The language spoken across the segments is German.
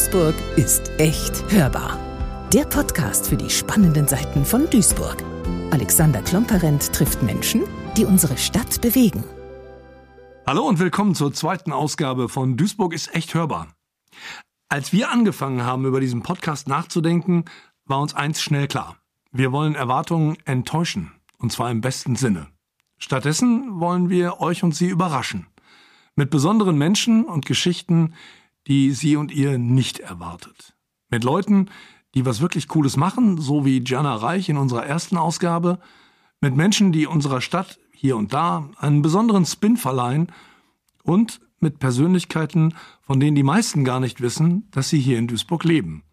Duisburg ist echt hörbar. Der Podcast für die spannenden Seiten von Duisburg. Alexander Klomperent trifft Menschen, die unsere Stadt bewegen. Hallo und willkommen zur zweiten Ausgabe von Duisburg ist echt hörbar. Als wir angefangen haben, über diesen Podcast nachzudenken, war uns eins schnell klar. Wir wollen Erwartungen enttäuschen. Und zwar im besten Sinne. Stattdessen wollen wir euch und Sie überraschen. Mit besonderen Menschen und Geschichten, die Sie und ihr nicht erwartet. Mit Leuten, die was wirklich Cooles machen, so wie Gianna Reich in unserer ersten Ausgabe. Mit Menschen, die unserer Stadt hier und da einen besonderen Spin verleihen. Und mit Persönlichkeiten, von denen die meisten gar nicht wissen, dass sie hier in Duisburg leben.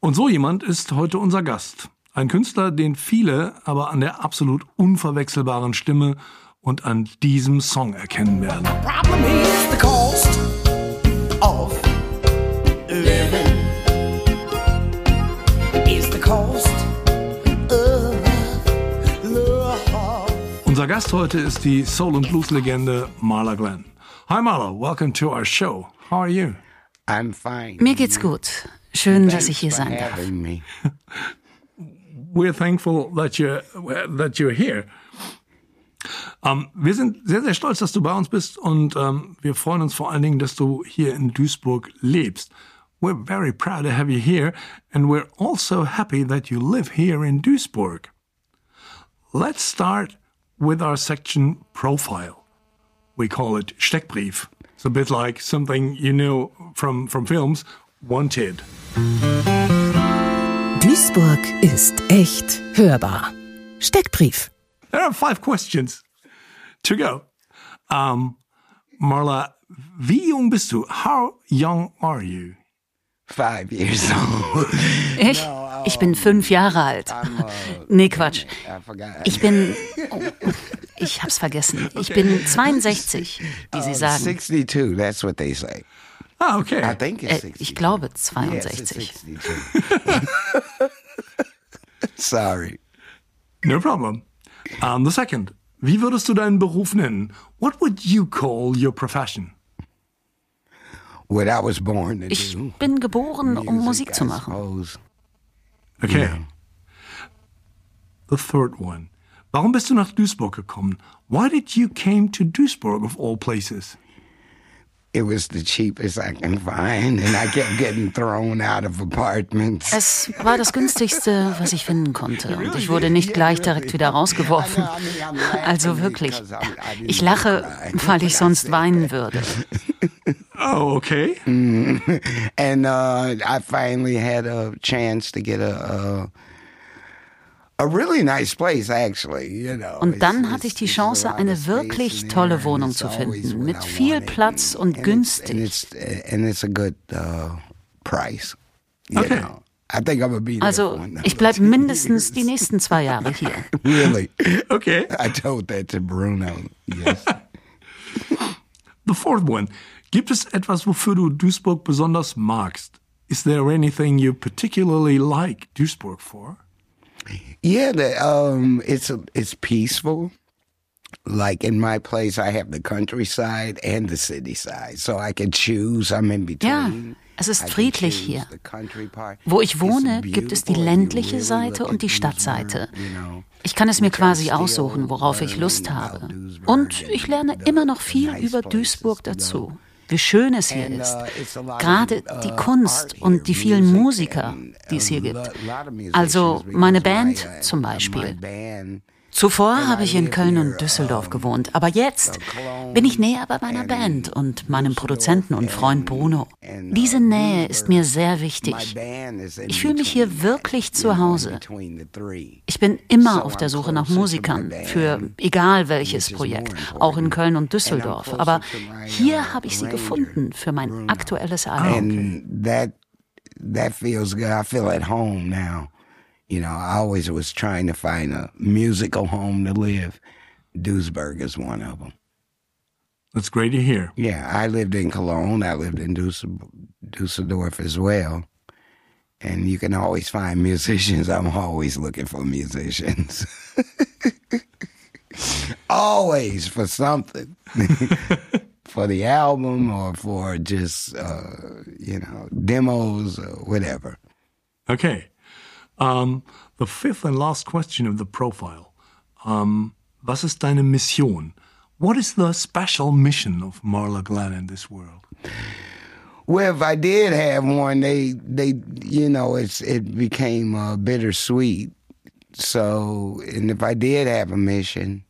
Und so jemand ist heute unser Gast. Ein Künstler, den viele aber an der absolut unverwechselbaren Stimme und an diesem Song erkennen werden. Unser Gast heute ist die Soul- und Blues-Legende Marla Glenn. Hi Marla, welcome to our show. How are you? I'm fine. Mir geht's gut. Schön, dass ich hier sein darf. Me. We're thankful that you're, that you're here. Ähm, wir sind sehr, sehr stolz, dass du bei uns bist und ähm, wir freuen uns vor allen Dingen, dass du hier in Duisburg lebst. We're very proud to have you here and we're also happy that you live here in Duisburg. Let's start with our section profile. We call it Steckbrief. It's a bit like something you know from, from films, Wanted. Duisburg ist echt hörbar. Steckbrief. There are five questions to go. Um, Marla, wie jung bist du? How young are you? Five years old. Ich? Ich bin fünf Jahre alt. Nee, Quatsch. Ich bin. Oh, ich hab's vergessen. Ich bin 62, wie Sie sagen. 62, that's what they say. Ah, okay. I think it's Äh, 62. ich glaube Yes, it's 62. 62. Sorry. No problem. Um, the second, wie würdest du deinen Beruf nennen? What would you call your profession? What I was born to Ich do. bin geboren, um Musik zu machen. Okay. The third one. Warum bist du nach Duisburg gekommen? Why did you came to Duisburg of all places? It was the cheapest I can find, and I kept getting thrown out of apartments. Es war das günstigste, was ich finden konnte. Und ich wurde nicht gleich direkt wieder rausgeworfen. Also wirklich. Ich lache, weil ich sonst weinen würde. Oh, okay. and uh, I finally had a chance to get a, a a really nice place, actually. You know, Und dann It's- hatte ich die it's- Chance, a lot eine of space wirklich in tolle there, and Wohnung it's zu always finden, what mit I viel wanted. Platz und And it's- günstig. And it's, and it's a good uh, price. You Okay. know. I think I'm gonna be there for Also, another ich bleibe two mindestens die years. nächsten zwei Jahre hier. Really? Okay. I told that to Bruno. Yes. The fourth one. Gibt es etwas, wofür du Duisburg besonders magst? Is there anything you particularly like Duisburg for? Yeah, the, um, it's it's peaceful. Like in my place, I have the countryside and the city side, so I can choose. I'm in Ja, between. es ist friedlich hier. Wo ich wohne, gibt es die ländliche Seite und die Stadtseite. Ich kann es mir quasi aussuchen, worauf ich Lust habe. Und ich lerne immer noch viel über Duisburg dazu. Wie schön es hier ist. uh, Gerade die uh, Kunst art und die vielen Musiker, die es hier gibt. Also meine Band zum Beispiel. Zuvor habe ich in Köln und Düsseldorf gewohnt, aber jetzt bin ich näher bei meiner Band und meinem Produzenten und Freund Bruno. Diese Nähe ist mir sehr wichtig. Ich fühle mich hier wirklich zu Hause. Ich bin immer auf der Suche nach Musikern für egal welches Projekt, auch in Köln und Düsseldorf. Aber hier habe ich sie gefunden für mein aktuelles Album. that feels good. I feel at home now. You know, I always was trying to find a musical home to live. Duisburg is one of them. That's great to hear. Yeah, I lived in Cologne. I lived in Dusseldorf, as well. And you can always find musicians. I'm always looking for musicians. always for something. for the album or for just, uh, you know, demos or whatever. Okay. Um, the fifth and last question of the profile. Um, was ist deine Mission? What is the special mission of Marla Glenn in this world? Well, if I did have one, they they you know it's it became uh, bittersweet. So, and if I did have a mission,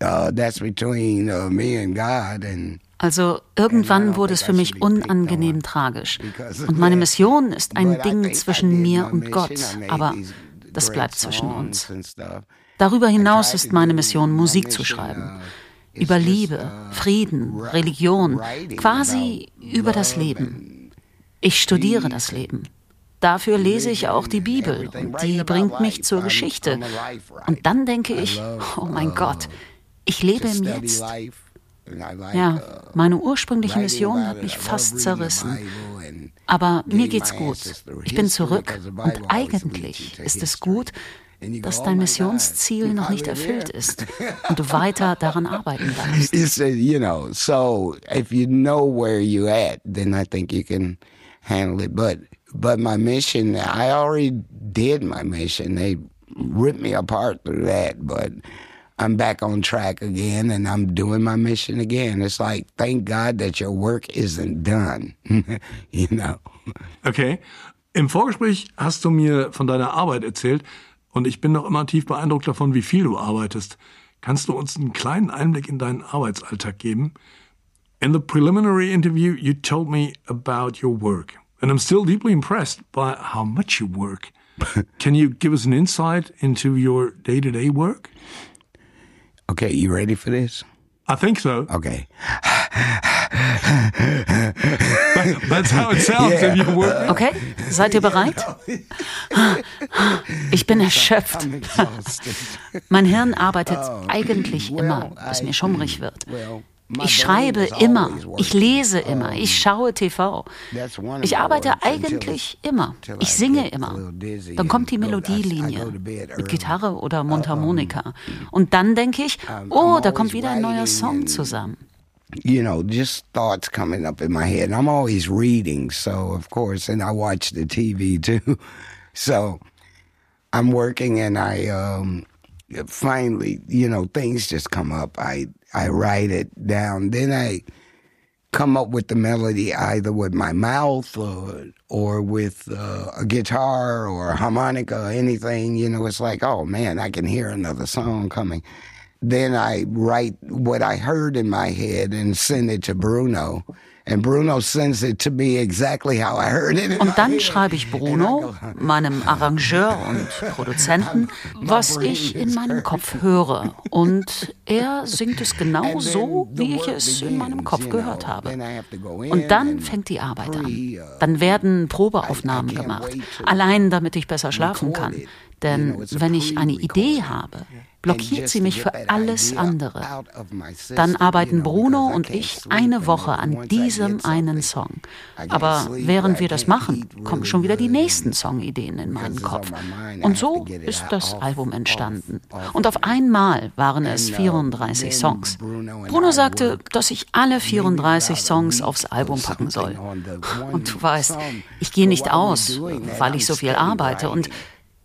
uh, that's between uh, me and God and Also irgendwann wurde es für mich unangenehm tragisch. Und meine Mission ist ein Ding zwischen mir und Gott, aber das bleibt zwischen uns. Darüber hinaus ist meine Mission, Musik zu schreiben. Über Liebe, Frieden, Religion, quasi über das Leben. Ich studiere das Leben. Dafür lese ich auch die Bibel und die bringt mich zur Geschichte. Und dann denke ich, oh mein Gott, ich lebe im Jetzt. Ja, meine ursprüngliche Mission hat mich fast zerrissen. Aber mir geht's gut. Ich bin zurück und eigentlich ist es gut, dass dein Missionsziel noch nicht erfüllt ist und du weiter daran arbeiten darfst. You know, so if you know where you at, then I think you can handle it. But but my mission, I already did my mission. They ripped me apart through that, but I'm back on track again and I'm doing my mission again. It's like, thank God that your work isn't done. you know. Okay. Im Vorgespräch hast du mir von deiner Arbeit erzählt und ich bin noch immer tief beeindruckt davon, wie viel du arbeitest. Kannst du uns einen kleinen Einblick in deinen Arbeitsalltag geben? In the preliminary interview, you told me about your work, and I'm still deeply impressed by how much you work. Can you give us an insight into your day to day work? Okay, you ready for this? I think so. Okay. That's how it sounds yeah. if you work. Okay, seid ihr bereit? Ich bin erschöpft. Mein Hirn arbeitet eigentlich immer, bis mir schummrig wird. Ich schreibe immer, ich lese immer, ich schaue TV. Ich arbeite eigentlich immer. Ich singe immer. Dann kommt die Melodielinie mit Gitarre oder Mundharmonika. Und dann denke ich, oh, da kommt wieder ein neuer Song zusammen. You know, just thoughts coming up in my head. I'm always reading, so of course, and I watch the TV too. So I'm working and I um, finally, you know, things just come up. I I write it down. Then I come up with the melody either with my mouth or or with uh, a guitar or a harmonica or anything. You know, it's like, oh man, I can hear another song coming. Then I write what I heard in my head and send it to Bruno. And Bruno sends it to me exactly how I heard it. Und dann schreibe ich Bruno, meinem Arrangeur und Produzenten, was ich in meinem Kopf höre. Und er singt es genau so, wie ich es in meinem Kopf gehört habe. Und dann fängt die Arbeit an. Dann werden Probeaufnahmen gemacht, allein damit ich besser schlafen kann. Denn wenn ich eine Idee habe, blockiert sie mich für alles andere. Dann arbeiten Bruno und ich eine Woche an diesem einen Song. Aber während wir das machen, kommen schon wieder die nächsten Songideen in meinen Kopf. Und so ist das Album entstanden. Und auf einmal waren es 34 Songs. Bruno sagte, dass ich alle 34 Songs aufs Album packen soll. Und du weißt, ich gehe nicht aus, weil ich so viel arbeite und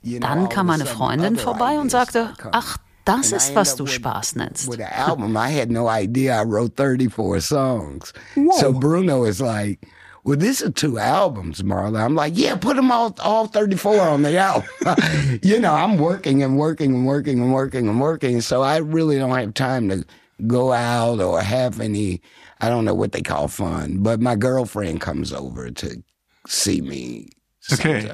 dann kam meine Freundin vorbei und sagte, ach, das ist, was du Spaß nennst. With the album, I had no idea I wrote 34 songs. Whoa. So Bruno is like, well, this is two albums, Marla. I'm like, yeah, put them all, all 34 on the album. you know, I'm working and working and working and working and working. So I really don't have time to go out or have any, I don't know what they call fun, but my girlfriend comes over to see me. Okay.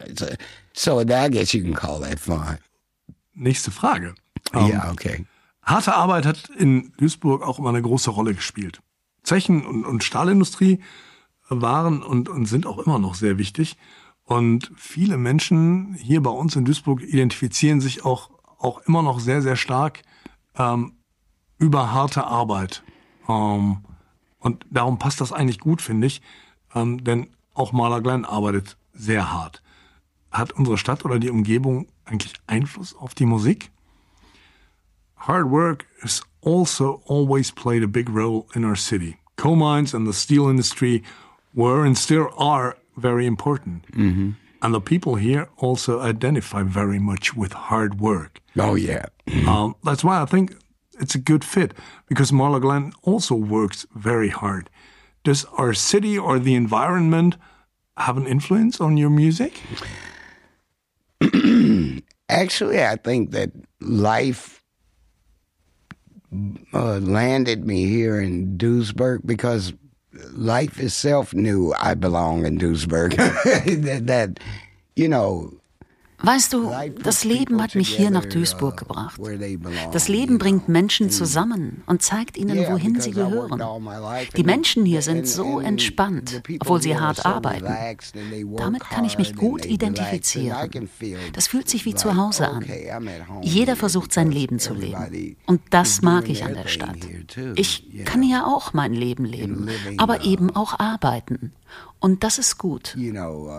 So I guess you can call that fun. Nächste Frage. Um, ja, okay. Harte Arbeit hat in Duisburg auch immer eine große Rolle gespielt. Zechen und, und Stahlindustrie waren und, und sind auch immer noch sehr wichtig. Und viele Menschen hier bei uns in Duisburg identifizieren sich auch, auch immer noch sehr, sehr stark ähm, über harte Arbeit. Ähm, und darum passt das eigentlich gut, finde ich. Ähm, denn auch Maler Glenn arbeitet sehr hart. Hat unsere Stadt oder die Umgebung eigentlich Einfluss auf die Musik? Hard work has also always played a big role in our city. coal mines and the steel industry were and still are very important. Mm-hmm. And the people here also identify very much with hard work. Oh yeah. Um, that's why I think it's a good fit because Marla Glen also works very hard. Does our city or the environment have an influence on your music? Actually, I think that life uh, landed me here in Duisburg because life itself knew I belong in Duisburg. that, that, you know, Weißt du, das Leben hat mich hier nach Duisburg gebracht. Das Leben bringt Menschen zusammen und zeigt ihnen, wohin sie gehören. Die Menschen hier sind so entspannt, obwohl sie hart arbeiten. Damit kann ich mich gut identifizieren. Das fühlt sich wie zu Hause an. Jeder versucht sein Leben zu leben. Und das mag ich an der Stadt. Ich kann hier auch mein Leben leben, aber eben auch arbeiten. Und das ist gut.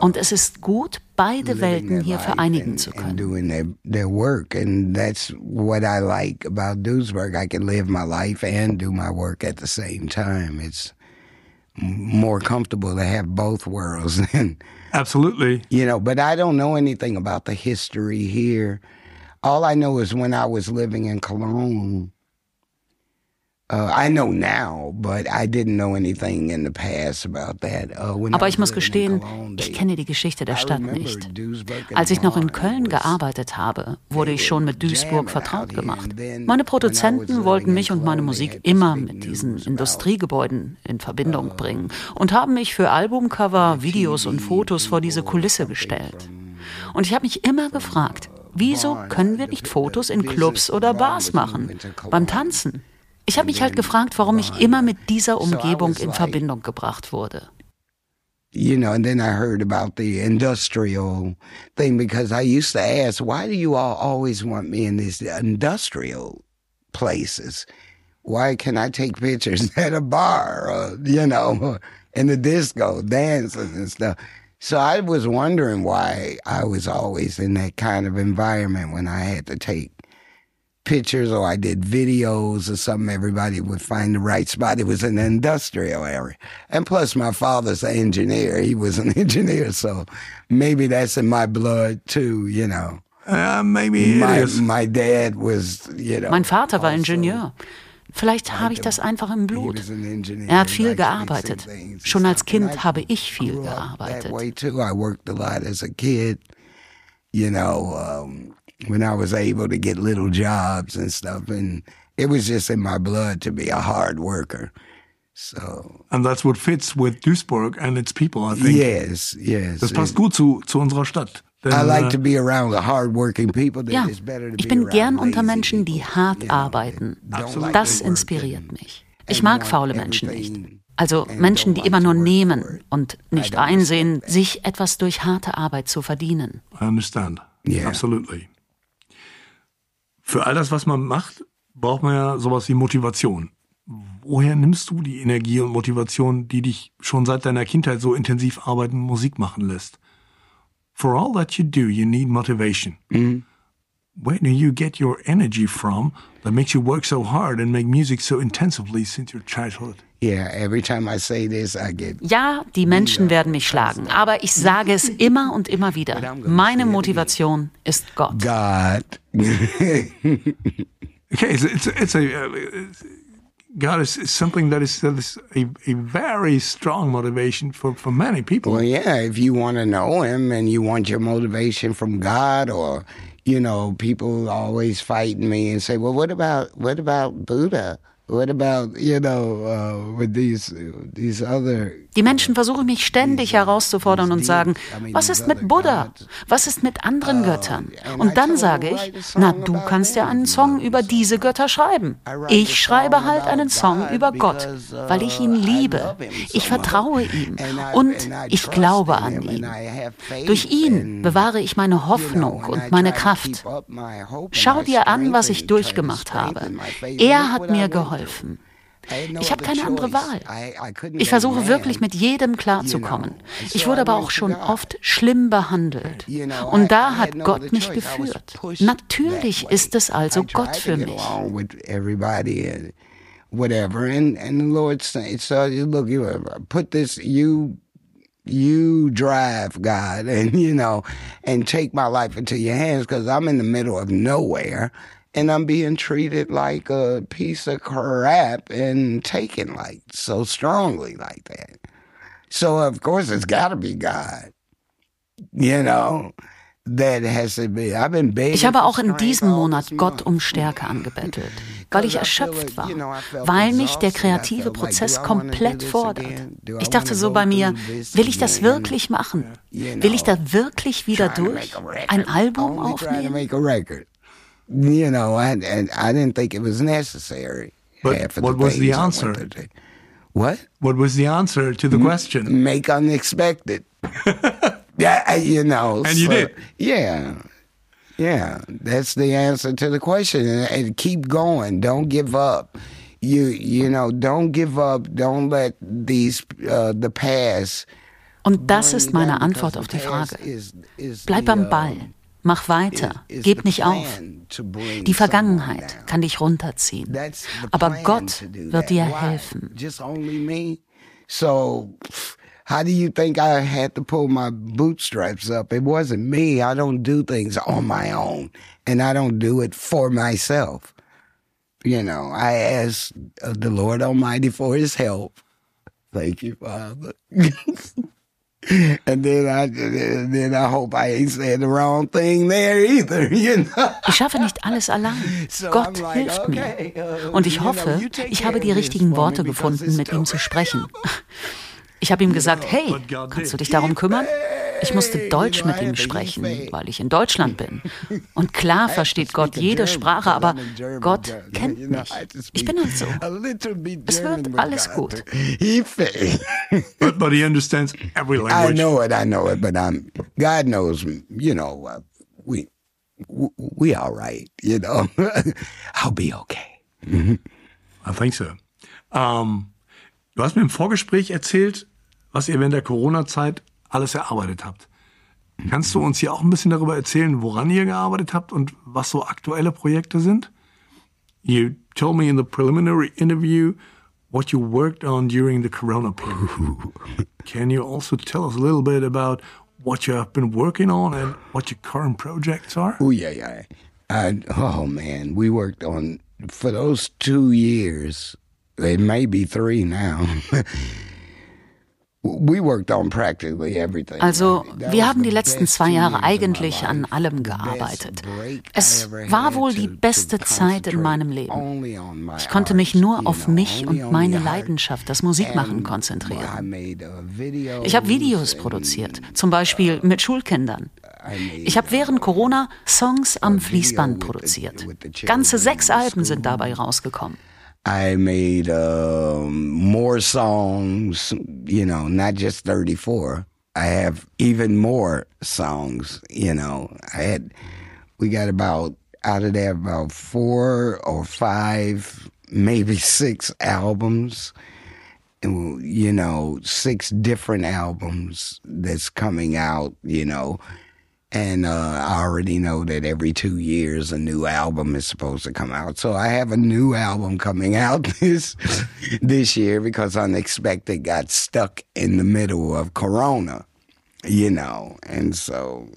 Und es ist gut, beide Welten hier vereinigen zu können. Their work, and that's what I like about Duisburg. I can live my life and do my work at the same time. It's more comfortable to have both worlds. Absolutely. You know, but I don't know anything about the history here. All I know is when I was living in Cologne, Uh, I know now, but I didn't know anything in the past about that. Uh, Aber ich muss gestehen, ich kenne die Geschichte der Stadt nicht. Als ich noch in Köln gearbeitet habe, wurde ich schon mit Duisburg vertraut gemacht. Meine Produzenten wollten mich und meine Musik immer mit diesen Industriegebäuden in Verbindung bringen und haben mich für Albumcover, Videos und Fotos vor diese Kulisse gestellt. Und ich habe mich immer gefragt, wieso können wir nicht Fotos in Clubs oder Bars machen, beim Tanzen? Ich habe mich halt gefragt, warum ich immer mit dieser Umgebung in Verbindung gebracht wurde. You know, and then I heard about the industrial thing because I used to ask, why do you all always want me in these industrial places? Why can I take pictures at a bar, or, you know, in the disco, dances and stuff? So I was wondering why I was always in that kind of environment when I had to take pictures or I did videos or something, everybody would find the right spot. It was an industrial area. And plus my father's an engineer. He was an engineer. So maybe that's in my blood too, you know. Uh, maybe my, my dad was, you know. Mein Vater war Ingenieur. Vielleicht habe ich das einfach im Blut. Er hat viel gearbeitet. Schon als Kind habe ich viel gearbeitet. I worked a lot as a kid. You know, um, when I was able to get little jobs and stuff. And it was just in my blood to be a hard worker. So. And that's what fits with Duisburg and its people, I think. Yes, yes. Das passt gut zu, zu unserer Stadt. I like to be around the hardworking people. Ja, ich bin gern unter Menschen, die hart arbeiten. Das inspiriert mich. Ich mag faule Menschen nicht. Also Menschen, die immer nur nehmen und nicht einsehen, sich etwas durch harte Arbeit zu verdienen. I understand. Yeah. Absolutely. Für all das, was man macht, braucht man ja sowas wie Motivation. Woher nimmst du die Energie und Motivation, die dich schon seit deiner Kindheit so intensiv arbeiten, Musik machen lässt? For all that you do, you need motivation. Mm. Where do you get your energy from that makes you work so hard and make music so intensively since your childhood? Yeah, every time I say this, I get ja, die Menschen werden mich schlagen, aber ich sage es immer und immer wieder. Meine Motivation ist Gott. God. okay, it's, it's, it's a uh, God is, is something that is, that is a, a very strong motivation for, for many people. Well, yeah, if you want to know Him and you want your motivation from God, or you know, people always fight me and say, "Well, what about what about Buddha?" What about, you know, uh, with these, these other Die Menschen versuchen mich ständig herauszufordern und sagen, was ist mit Buddha? Was ist mit anderen Göttern? Und dann sage ich, na, du kannst ja einen Song über diese Götter schreiben. Ich schreibe halt einen Song über Gott, weil ich ihn liebe. Ich vertraue ihm und ich glaube an ihn. Durch ihn bewahre ich meine Hoffnung und meine Kraft. Schau dir an, was ich durchgemacht habe. Er hat mir geholfen. Ich habe keine andere Wahl. Ich versuche wirklich mit jedem klarzukommen. Ich wurde aber auch schon oft schlimm behandelt. Und da hat Gott mich geführt. Natürlich ist es also Gott für mich. whatever. And and the Lord said, so look, you put this you you drive God and you know and take my life into your hands because I'm in the middle of nowhere and I'm being treated like a piece of crap and taken like so strongly like that. So of course it's got to be God, you know. Ich habe auch in diesem Monat Gott um Stärke angebettelt, weil ich erschöpft war, weil mich der kreative Prozess komplett fordert. Ich dachte so bei mir, will ich das wirklich machen? Will ich da wirklich wieder durch? Ein Album aufnehmen? You know, I, I didn't think it was necessary. But what was the answer? What? What was the answer to the question? Make unexpected. Yeah, you know. And you did. Yeah. Yeah, that's the answer to the question. And, and, keep going. Don't give up. You you know, don't give up. Don't let these uh, the past. Und das ist meine Antwort auf die Frage. Bleib am Ball. Mach weiter. Gib nicht auf. Die Vergangenheit kann dich runterziehen. Aber Gott wird dir helfen. So How do you think I had to pull my bootstraps up? It wasn't me. I don't do things on my own, and I don't do it for myself. You know, I ask the Lord Almighty for His help. Thank you, Father. Ich schaffe nicht alles allein. Gott hilft mir. Uh, Und ich hoffe, ich habe die richtigen Worte gefunden, mit ihm zu sprechen. Ich habe ihm gesagt, hey, kannst du dich darum kümmern? Ich musste Deutsch mit ihm sprechen, weil ich in Deutschland bin. Und klar versteht Gott jede Sprache, aber Gott kennt mich. Ich bin halt so. Es wird alles gut. but, but he understands every language. I know it, I know it, but I'm, God knows, you know, uh, we, we all right, you know. I'll be okay. I think so. Um, Du hast mir im Vorgespräch erzählt, was ihr während der Corona-Zeit alles erarbeitet habt. Kannst du uns hier auch ein bisschen darüber erzählen, woran ihr gearbeitet habt und was so aktuelle Projekte sind? You told me in the preliminary interview what you worked on during the Corona period. Can you also tell us a little bit about what you have been working on and what your current projects are? Oh yeah, yeah. I, oh man, we worked on for those two years It may be three now. Also, wir haben die letzten zwei Jahre eigentlich an allem gearbeitet. Es war wohl die beste Zeit in meinem Leben. Ich konnte mich nur auf mich und meine Leidenschaft, das Musikmachen, konzentrieren. Ich habe Videos produziert, zum Beispiel mit Schulkindern. Ich habe während Corona Songs am Fließband produziert. Ganze sechs Alben sind dabei rausgekommen. I made um, more songs, you know, not just 34. I have even more songs, you know. I had, we got about, out of there, about four or five, maybe six albums. And, you know, six different albums that's coming out, you know. And uh, I already know that every two years a new album is supposed to come out. So I have a new album coming out this this year because Unexpected got stuck in the middle of Corona, you know, and so.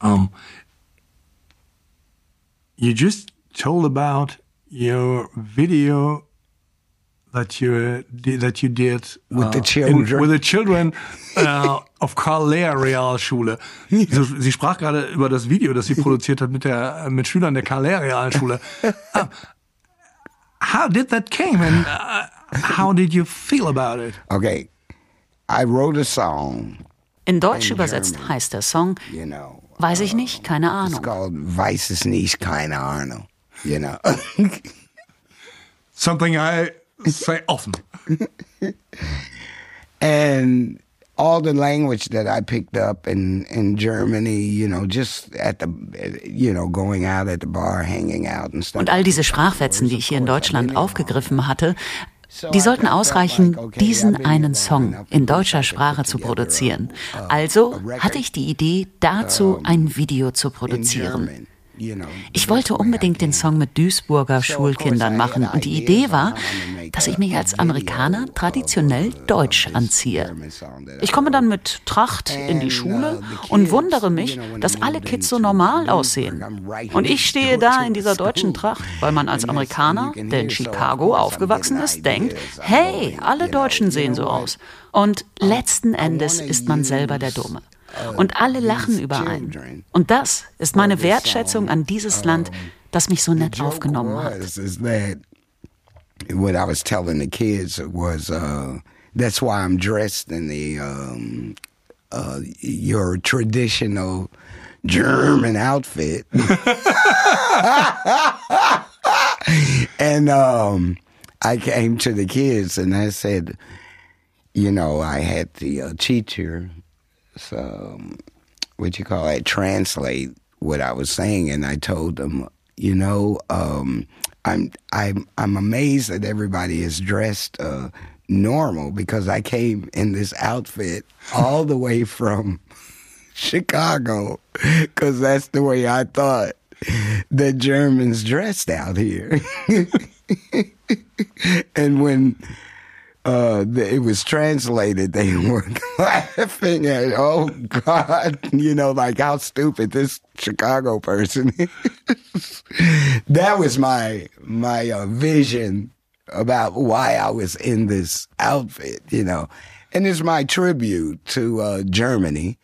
Um, you just told about your video that you that you did with uh, the children in, with the children uh, of Karl Lehr Realschule. Sie, sie, sprach gerade über das Video, das sie produziert hat mit der mit Schülern der Karl Lehr Realschule. Uh, how did that came and uh, how did you feel about it? Okay, I wrote a song. In Deutsch übersetzt German, heißt der Song, you know, weiß ich nicht, keine Ahnung. It's called Weiß es nicht, keine Ahnung. You know. Something I say often. and all the language that I picked up in, in Germany, you know, just at the, you know, going out at the bar, hanging out and stuff. Und all diese Sprachfetzen, die ich hier in Deutschland aufgegriffen hatte, die sollten ausreichen, diesen einen Song in deutscher Sprache zu produzieren. Also hatte ich die Idee, dazu ein Video zu produzieren. Ich wollte unbedingt den Song mit Duisburger Schulkindern machen und die Idee war, dass ich mich als Amerikaner traditionell deutsch anziehe. Ich komme dann mit Tracht in die Schule und wundere mich, dass alle Kids so normal aussehen. Und ich stehe da in dieser deutschen Tracht, weil man als Amerikaner, der in Chicago aufgewachsen ist, denkt, hey, alle Deutschen sehen so aus. Und letzten Endes ist man selber der Dumme. Und alle lachen überein. Und das ist meine Wertschätzung an dieses Land, das mich so nett aufgenommen hat. What I was telling the kids was, uh, that's why I'm dressed in the um, uh, your traditional German outfit. and um, I came to the kids and I said, you know, I had the uh, teacher so what you call it translate what I was saying, and I told them, you know, um, I'm I'm I'm amazed that everybody is dressed uh, normal because I came in this outfit all the way from Chicago because that's the way I thought the Germans dressed out here. and when uh, it was translated, they were laughing at, oh God, you know, like how stupid this Chicago person is. that was my my uh, vision about why I was in this outfit, you know, and it's my tribute to uh, Germany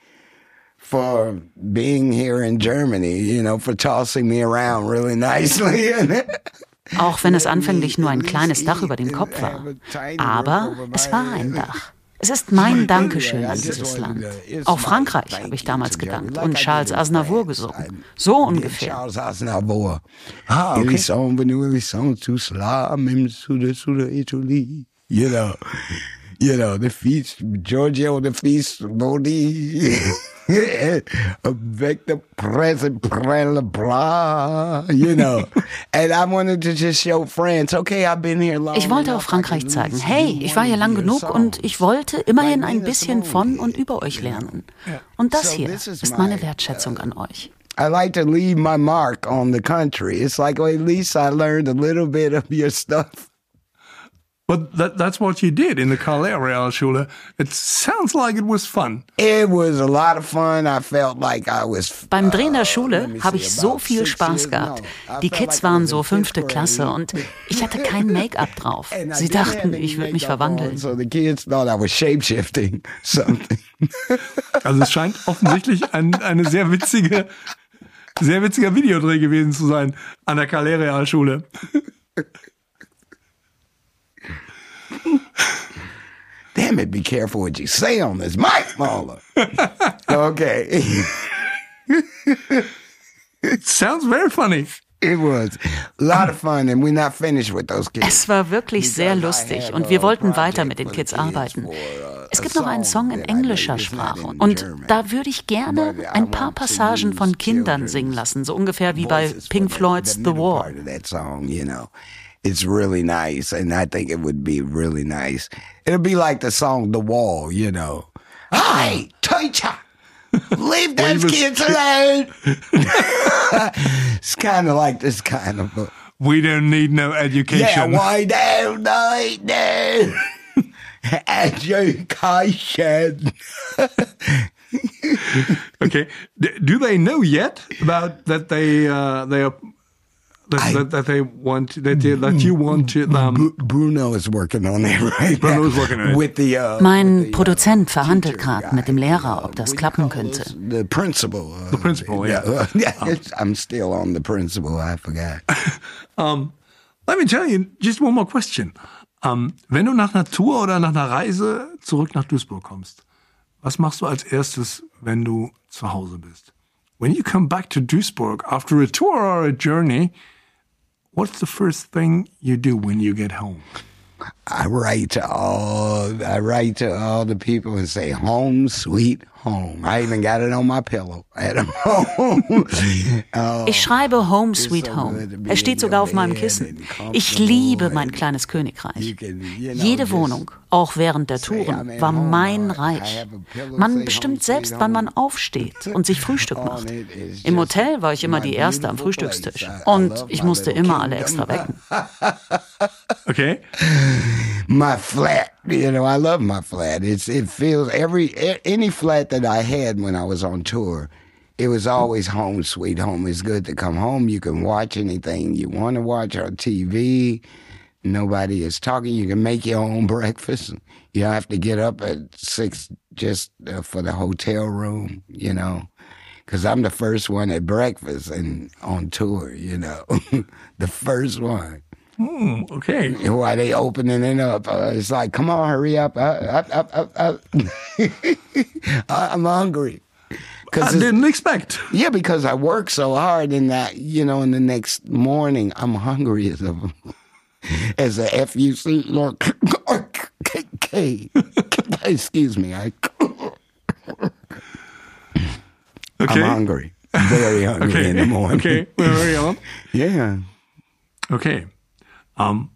for being here in Germany, you know, for tossing me around really nicely. Auch wenn es anfänglich nur ein kleines Dach über dem Kopf war. Aber es war ein Dach. Es ist mein Dankeschön an dieses Land. Auch Frankreich habe ich damals gedankt und Charles Aznavour gesungen. So ungefähr. Charles Aznavour. Ah, okay. You know, the feast, Giorgio, the feast, Bodi. Avec the present, blah, you know. And I wanted to just show France, okay, I've been here long Ich wollte auch Frankreich zeigen. Hey, ich war hier lang genug und ich wollte immerhin ein bisschen von und über euch lernen. Und das hier ist meine Wertschätzung an euch. I like to leave my mark on the country. It's like, well, at least I learned a little bit of your stuff. But that, that's what you did in the Calais Realschule. It sounds like it was fun. It was a lot of fun. I felt like I was. Beim Drehen der uh, Schule habe ich so viel Spaß gehabt. Die Kids waren so fünfte Klasse und ich hatte kein Make-up drauf. Sie dachten, ich würde mich verwandeln. So the kids thought I was shapeshifting something. Also es scheint offensichtlich ein, eine sehr witzige, sehr witziger Videodreh gewesen zu sein an der Calais Realschule. Damn it, be careful what you say on this mic, Marla. okay. it sounds very funny. It was a lot of fun and we're not finished with those kids. Es war wirklich sehr lustig und wir wollten weiter mit den Kids arbeiten. Uh, es gibt noch einen Song in englischer Sprache und da würde ich gerne ein paar Passagen von Kindern singen lassen, so ungefähr wie bei Pink Floyds The War. It's really nice. And I think it would be really nice. It'll be like the song The Wall, you know. Hey, teacher, leave those kids alone. it's kind of like this kind of book. We don't need no education. Yeah, why don't I no education? okay. Do they know yet about that they uh, they are that, I, that, that, they want that, that you want to, um, Bruno is working on it right Bruno is working on it. With the, uh, mein with the, Produzent verhandelt gerade mit dem Lehrer, ob das klappen könnte. The principal. Uh, the principal, yeah. yeah, yeah um, I'm still on the principal. I forgot. um, let me tell you just one more question. Um, wenn du nach einer Tour oder nach einer Reise zurück nach Duisburg kommst, was machst du als erstes, wenn du zu Hause bist? When you come back to Duisburg after a tour or a journey, What's the first thing you do when you get home? I write to all I write to all the people and say home sweet home. I even got it on my pillow at home. oh, ich schreibe Home Sweet Home. Es steht sogar auf meinem Kissen. Ich liebe mein kleines Königreich. Jede Wohnung, auch während der Touren, war mein Reich. Man bestimmt selbst, wann man aufsteht und sich Frühstück macht. Im Hotel war ich immer die Erste am Frühstückstisch. Und ich musste immer alle extra wecken. Okay. My flat, you know, I love my flat. It's it feels every any flat that I had when I was on tour. It was always home sweet home. It's good to come home. You can watch anything you want to watch on TV. Nobody is talking. You can make your own breakfast. You don't have to get up at six just uh, for the hotel room, you know. Because I'm the first one at breakfast and on tour, you know. the first one. Mm, okay. Why they opening it up? Uh, it's like, come on, hurry up! Uh, up, up, up, I'm hungry. Cause I didn't expect. Yeah, because I work so hard, and that you know, in the next morning, I'm hungry as a as a FUC. K. Excuse me, I. Okay. I'm hungry. Very hungry okay. in the morning. Okay, very on. Yeah. Okay. Um,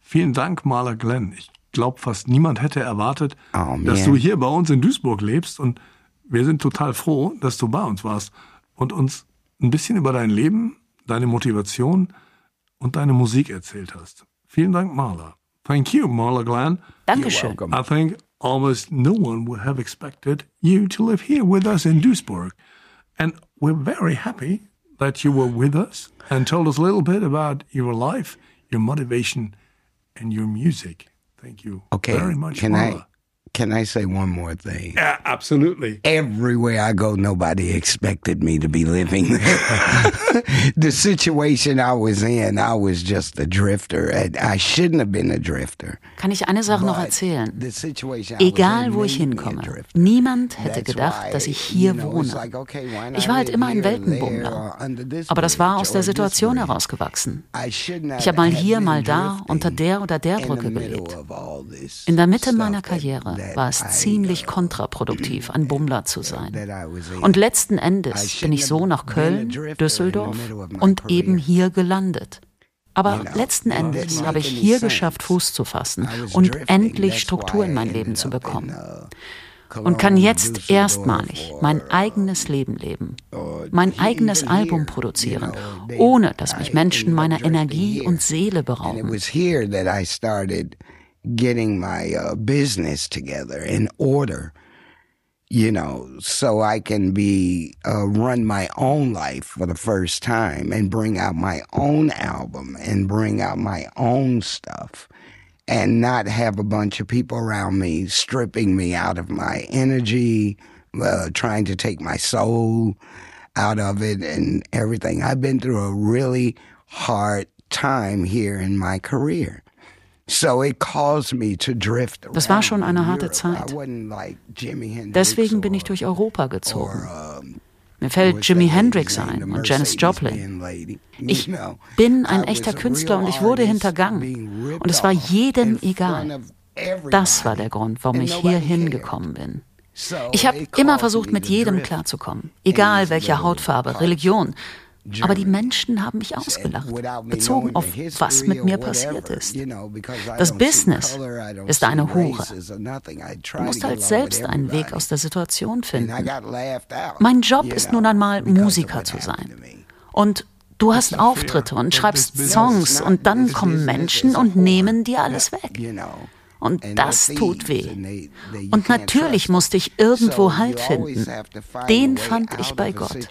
vielen Dank, Maler Glenn. Ich glaube, fast niemand hätte erwartet, Oh, dass du hier bei uns in Duisburg lebst. Und wir sind total froh, dass du bei uns warst und uns ein bisschen über dein Leben, deine Motivation und deine Musik erzählt hast. Vielen Dank, Marla. Thank you, Marla Glenn. Dankeschön. I think almost no one would have expected you to live here with us in Duisburg. And we're very happy that you were with us and told us a little bit about your life, your motivation, and your music. Thank you Okay. very much, can Marla. I can I say one more thing? Yeah, absolutely. Everywhere I go, nobody expected me to be living there. the situation I was in, I was just a drifter. and I shouldn't have been a drifter. Kann ich eine Sache noch erzählen? Egal, wo ich hinkomme, niemand hätte gedacht, dass ich hier you know, it's wohne. like, okay, Ich war halt immer ein Weltenbummler. Aber das war aus der Situation herausgewachsen. Ich habe mal hier, mal da, unter der oder der Brücke gelebt. In der Mitte meiner Karriere war es ziemlich uh, kontraproduktiv, ein Bummler zu sein. Und letzten Endes bin ich so nach Köln, Düsseldorf und eben hier gelandet. Aber letzten Endes habe ich hier geschafft, Fuß zu fassen und endlich Struktur in mein Leben zu bekommen. uh, Und kann jetzt erstmalig mein uh, eigenes Leben leben, or mein eigenes Album produzieren, ohne dass mich Menschen meiner Energie und Seele berauben. Getting my uh, business together in order, you know, so I can be uh, run my own life for the first time and bring out my own album and bring out my own stuff and not have a bunch of people around me stripping me out of my energy, uh, trying to take my soul out of it and everything. I've been through a really hard time here in my career. Das war schon eine in harte. Zeit. Deswegen bin ich durch Europa gezogen. Mir fällt Jimi Hendrix ein und Janis Joplin. Ich bin ein echter Künstler und ich wurde hintergangen. Und es war jedem egal. Das war der Grund, warum ich nobody hier cared. hingekommen bin. Ich habe immer versucht, mit jedem klarzukommen, egal little Hautfarbe. Religion. Aber die. Menschen haben mich ausgelacht, bezogen auf was mit mir passiert ist. Das Business ist eine Hure. Du musst halt selbst einen Weg aus der Situation finden. Mein Job ist nun einmal, Musiker zu sein. Und du hast Auftritte und schreibst Songs und dann kommen Menschen und nehmen dir alles weg. Und das tut weh. Und natürlich musste ich irgendwo Halt finden. Den fand ich bei Gott.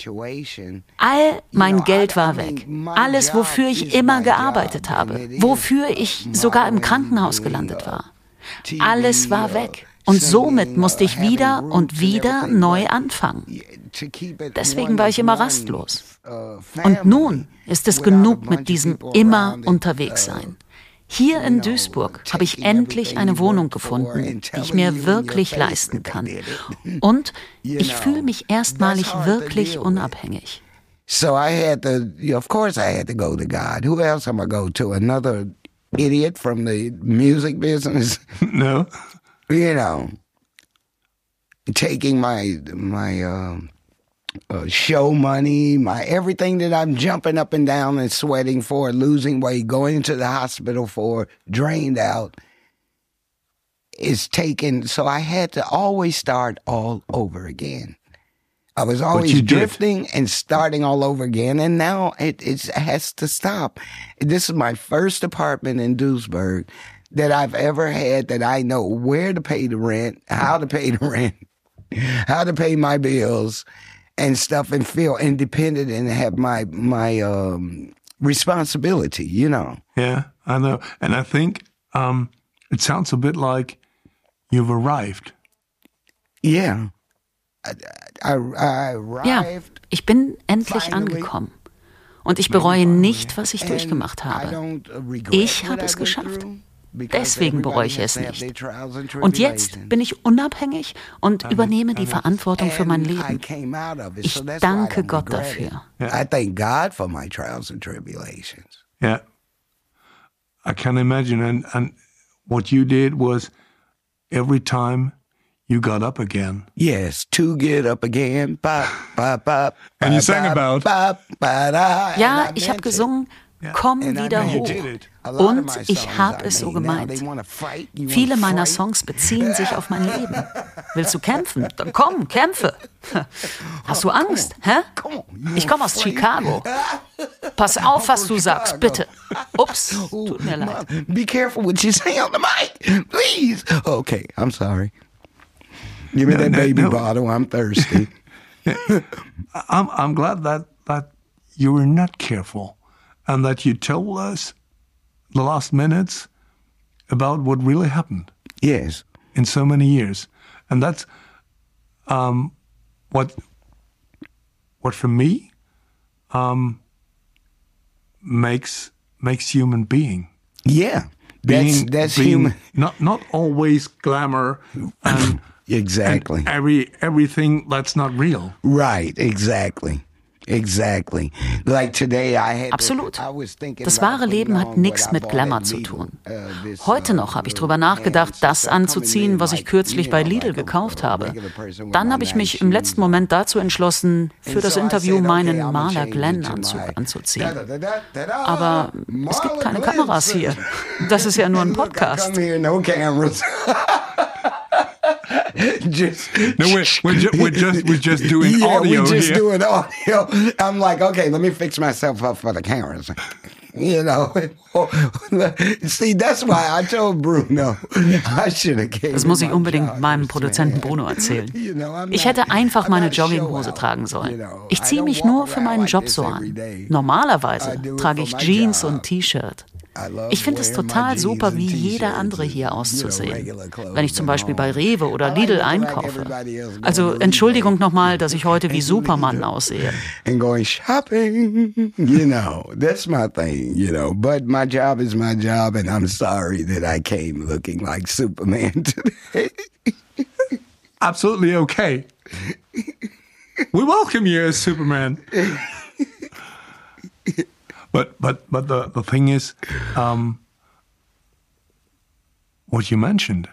All mein Geld war weg. Alles, wofür ich immer gearbeitet habe. Wofür uh, ich sogar im Krankenhaus gelandet uh, war. Alles war uh, weg. Und somit musste uh, ich wieder having und wieder neu anfangen. Deswegen war ich immer rastlos. uh, Und nun ist es genug mit diesem immer unterwegs uh, sein. Hier in know, Duisburg habe ich endlich eine Wohnung gefunden, die ich mir wirklich leisten that kann. Und ich fühle mich erstmalig wirklich unabhängig. So I had to, you know, of course, I had to go to God. Who else am I go to? Another idiot from the music business? No? you know. taking my my um, uh, show money, my everything that I'm jumping up and down and sweating for, losing weight, going to the hospital for, drained out, is taken. So I had to always start all over again. I was always drifting and starting all over again, and now it, it has to stop. This is my first apartment in Duisburg that I've ever had that I know where to pay the rent, how to pay the rent, how to pay my bills and stuff and feel independent and have my my um responsibility, you know. Yeah, I know. And I think um it sounds a bit like you've arrived. Yeah. I, I, I arrived ja, ich bin endlich angekommen. Und ich bereue nicht, was ich durchgemacht habe. Ich habe es geschafft. Deswegen bereue ich es nicht. Und jetzt bin ich unabhängig und übernehme die Verantwortung für mein Leben. Ich danke Gott dafür. I thank God for my trials and tribulations. Yeah. I can imagine and and what you did was every time you got up again. Yes, to get up again. Ba, ba, ba, and you sang about. Ja, ich habe gesungen Komm wieder hoch. Und ich habe es so gemeint. Viele meiner Songs beziehen sich auf mein Leben. Willst du kämpfen? Dann komm, kämpfe. Hast du Angst? Hä? Ich komme aus Chicago. Pass auf, was du sagst, bitte. Ups, tut mir leid. Be careful what you say on the mic, please. Okay, I'm sorry. Give me that baby bottle. I'm thirsty. I'm I'm glad that that you were not careful and that you told us the last minutes about what really happened. Yes. In so many years. And that's um, what what for me um, makes makes human being. Yeah. That's being, that's being human. Not not always glamour and exactly and every everything that's not real. Right, exactly. Exactly. Like today I had Absolut. Das wahre Leben hat nichts mit Glamour zu tun. Heute noch habe ich darüber nachgedacht, das anzuziehen, was ich kürzlich bei Lidl gekauft habe. Dann habe ich mich im letzten Moment dazu entschlossen, für das Interview meinen Maler Glenn-Anzug anzuziehen. Aber es gibt keine Kameras hier. Das ist ja nur ein Podcast. just no, we're, we're, ju we're, just we're just doing yeah, audio. We're just here. doing audio. I'm like, okay, let me fix myself up for the cameras. You know, see, that's why I told Bruno I should have Das muss ich unbedingt meinem Produzenten Bruno erzählen. Ich hätte einfach meine Jogginghose tragen sollen. Ich ziehe mich nur für meinen Job so an. Normalerweise trage ich Jeans und T-Shirt. Ich finde es total super, wie jeder andere hier auszusehen. Wenn ich zum Beispiel bei Rewe oder Lidl einkaufe. Also Entschuldigung nochmal, dass ich heute wie Superman aussehe. And going shopping, you know, that's my thing, you know. But my job is my job, and I'm sorry that I came looking like Superman today. Absolutely okay. We welcome you as Superman. But but but the the thing is, um, what you mentioned,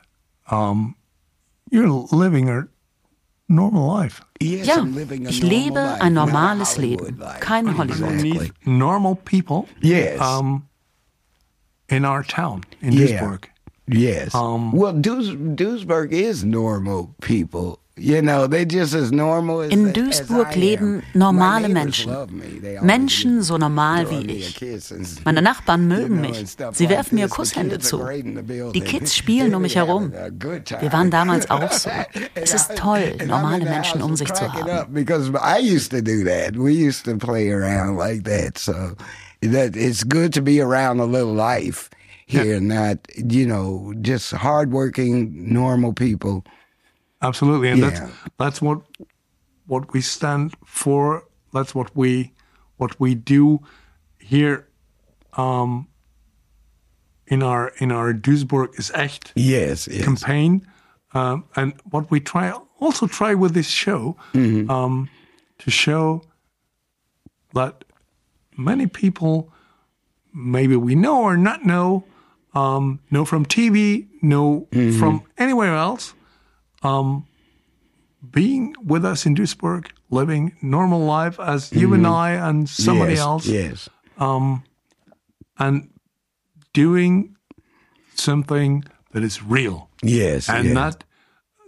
um, you're living a normal life. Yes, Ja, I'm living a ich normal lebe life, ein normales Hollywood Leben, life. kein Hollywood. Exactly. Normal people. Yes. Um, in our town in Yeah. Duisburg. Yes. Um, well, Duis Duisburg is normal people. In Duisburg leben normale Menschen. Menschen so normal wie ich. Meine Nachbarn mögen mich. Sie werfen mir Kusshände zu. Die Kids spielen um mich herum. Wir waren damals auch so. Es ist toll, normale Menschen um sich zu haben. it's good to be around a little life here, not you know just hardworking normal people. Absolutely, and Yeah. that's that's what what we stand for. That's what we what we do here um, in our in our Duisburg is echt Yes, yes. campaign, um, and what we try also try with this show um, to show that many people maybe we know or not know um, know from TV, know from anywhere else, um, being with us in Duisburg, living normal life as you and I and somebody yes, else, Yes. and doing something that is real Yes. and yes. not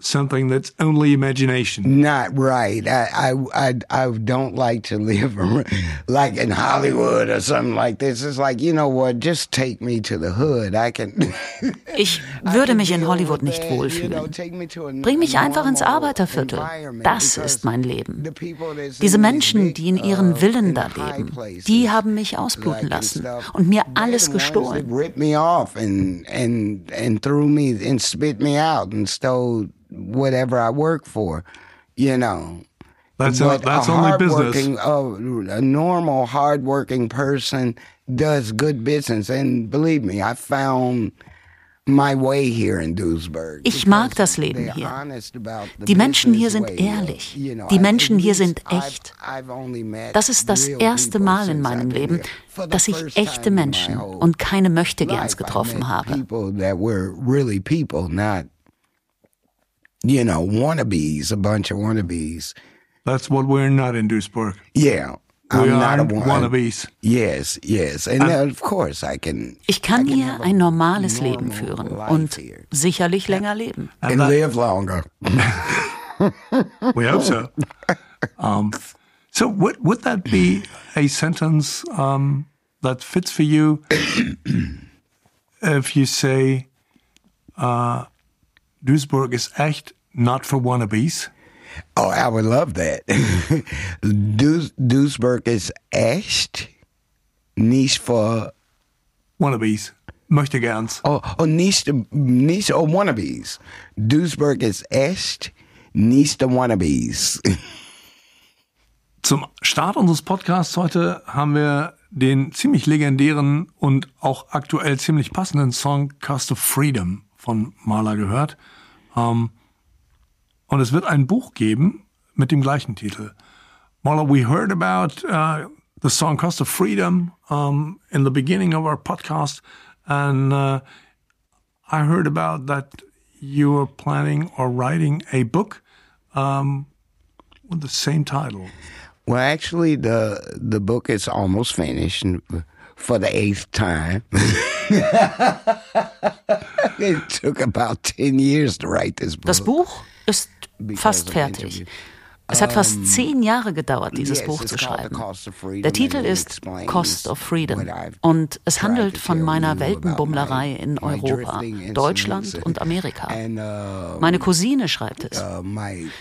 something that's only imagination. Not right. I, I I I don't like to live like in Hollywood or something like this. It's like you know what? Just take me to the hood. I can. Ich würde mich in Hollywood nicht wohlfühlen. Bring mich einfach ins Arbeiterviertel. Das ist mein Leben. Diese Menschen, die in ihren Villen da leben, die haben mich ausbluten lassen und mir alles gestohlen. Ripped me off and and and threw me and spit me out and stole whatever I work for. You know. That's But that's a only business. hardworking, uh, a normal, hardworking person does good business, and believe me, I found my way here in Duisburg. Ich mag das Leben hier. Die Menschen hier sind ehrlich. Die Menschen hier sind echt. Das ist das erste Mal in meinem Leben, dass ich echte Menschen und keine Möchtegerns getroffen habe. People that were really people, not you know wannabes, a bunch of wannabes. That's what we're not in Duisburg. Yeah. We I'm not a wannabes. Yes, yes, and of course I can. Ich kann I can hier ein normales Leben führen und here. sicherlich länger leben. And live longer. We hope so. um, so would would that be a sentence um, that fits for you if you say uh, Duisburg is echt, not for wannabes? Oh, I would love that. Duis, Duisburg is echt, nicht for Wannabes, möchte gerns. oh oh nicht nicht oh wannabes. Duisburg is echt, nicht the wannabes. Zum Start unseres Podcasts heute haben wir den ziemlich legendären und auch aktuell ziemlich passenden Song Cost of Freedom von Marla gehört. Ähm, und es wird ein Buch geben mit dem gleichen Titel. Marla, we heard about uh, the song Cost of Freedom um, in the beginning of our podcast, and uh, I heard about that you were planning or writing a book um, with the same title. Well, actually, the the book is almost finished for the eighth time. it took about ten years to write this book. Das Buch ist fast fertig. Es hat fast zehn Jahre gedauert, dieses Buch zu schreiben. Der Titel ist Cost of Freedom und es handelt von meiner Weltenbummlerei in Europa, Deutschland und Amerika. Meine Cousine schreibt es. uh,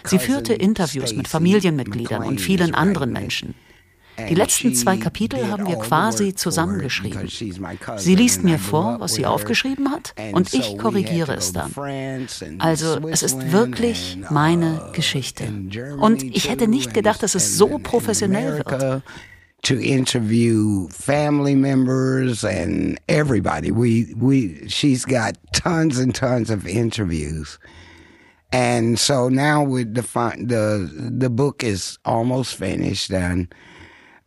Sie führte Interviews mit Familienmitgliedern und vielen anderen. Menschen. Die letzten zwei Kapitel haben wir quasi zusammengeschrieben. Sie liest mir vor, was sie aufgeschrieben hat, und ich korrigiere es dann. Also es ist wirklich and, meine uh, Geschichte. Und ich hätte nicht gedacht, dass es so professionell wird. To interview family members and everybody, we we she's got tons and tons of interviews, and so now with the the the book is almost finished and.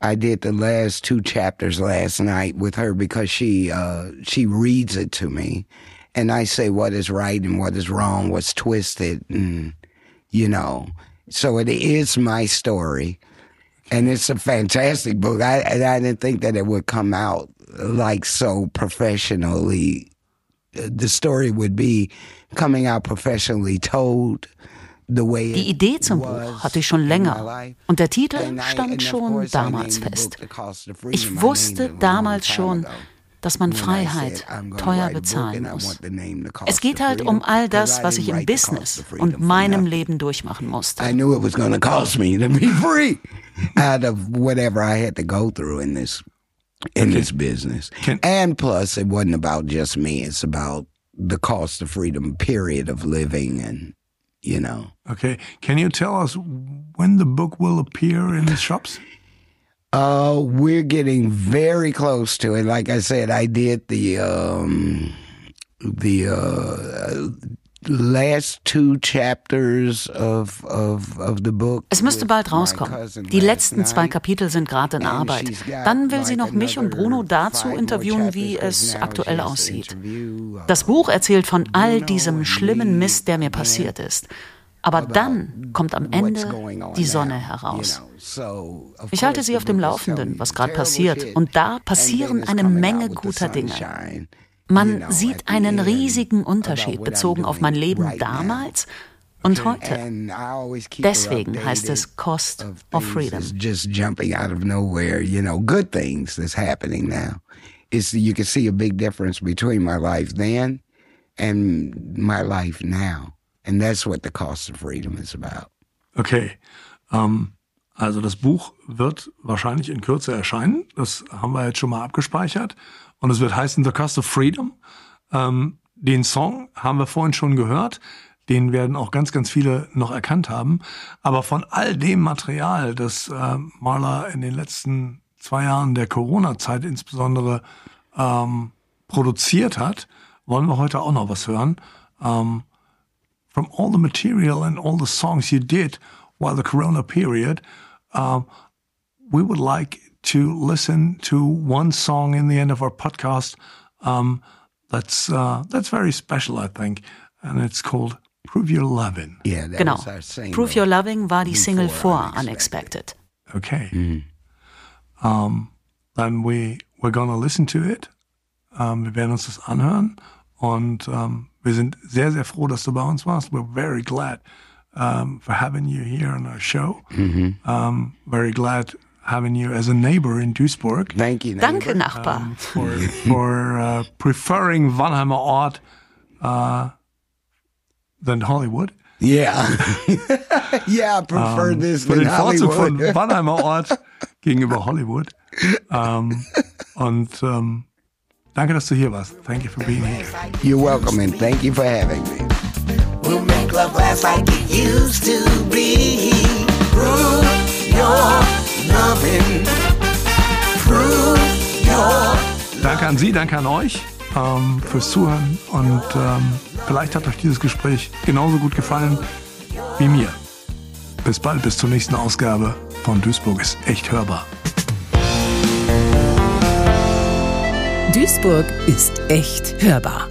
I did the last two chapters last night with her because she uh, she reads it to me, and I say what is right and what is wrong, what's twisted, and you know. So it is my story, and it's a fantastic book. I and I didn't think that it would come out like so professionally. The story would be coming out professionally told. Die Idee zum Buch hatte ich schon länger und der Titel stand schon damals fest. Ich wusste damals schon, dass man Freiheit teuer bezahlen muss. Es geht halt um all das, was ich im Business und meinem. Leben durchmachen musste. I knew it was going to cost me to be free out of whatever I had to go through in this in this business. And plus, it wasn't about just me. It's about the cost of freedom, period of living, and you know. Okay. Can you tell us when the book will appear in the shops? Uh, we're getting very close to it. Like I said, I did the um the uh last two chapters of of of the book. Es müsste bald rauskommen. Die letzten zwei. Kapitel sind gerade in Arbeit. Dann will sie noch mich und Bruno dazu interviewen, wie es aktuell aussieht. Das Buch erzählt von all diesem schlimmen me Mist, der mir passiert ist. Aber dann kommt am Ende die Sonne heraus. Ich halte Sie auf dem Laufenden, was gerade passiert. Und da passieren eine Menge guter Dinge. Man sieht einen riesigen Unterschied bezogen auf mein Leben damals und heute. Deswegen heißt es Cost of Freedom. Just jumping out of nowhere, you know, good things that's happening now. Is you can see a big difference between my life then and my life now. And that's what the cost of freedom is about. Okay. Um, also das Buch wird wahrscheinlich in Kürze erscheinen. Das haben wir jetzt schon mal abgespeichert. Und es wird heißen The Cost of Freedom. Um, den Song haben wir vorhin schon gehört. Den werden auch ganz, ganz viele noch erkannt haben. Aber von all dem Material, das äh, Marla in den letzten zwei Jahren der Corona-Zeit insbesondere ähm, produziert hat, wollen wir heute auch noch was hören. Um, from all the material and all the songs you did while the Corona period, um, we would like to listen to one song in the end of our podcast. Um, that's uh, that's very special, I think, and it's called "Prove Your Loving." Yeah, that Genau. was our single. Prove Your Loving war die Single Before vor Unexpected. Okay. Um, then we we're gonna listen to it. Um, wir werden uns das anhören und um, wir sind sehr sehr froh, dass du bei uns warst. We're very glad um, for having you here on our show. Um, very glad having you as a neighbor in Duisburg. Thank you. Danke. Nachbar. um, for for uh, preferring Wannheimer Ort uh, than Hollywood. Yeah. yeah, I prefer this Für than den Vorzug von Hollywood. Wannheimer Ort gegenüber Hollywood. Um, und um, danke, dass du hier warst. Thank you for being here. You're welcome and thank you for having me. We'll make love last like it used to be. Prove your loving. Prove your Danke an Sie, danke an euch ähm, fürs Zuhören und ähm, vielleicht hat euch dieses Gespräch genauso gut gefallen wie mir. Bis bald, bis zur nächsten Ausgabe von Duisburg ist echt hörbar. Duisburg ist echt hörbar.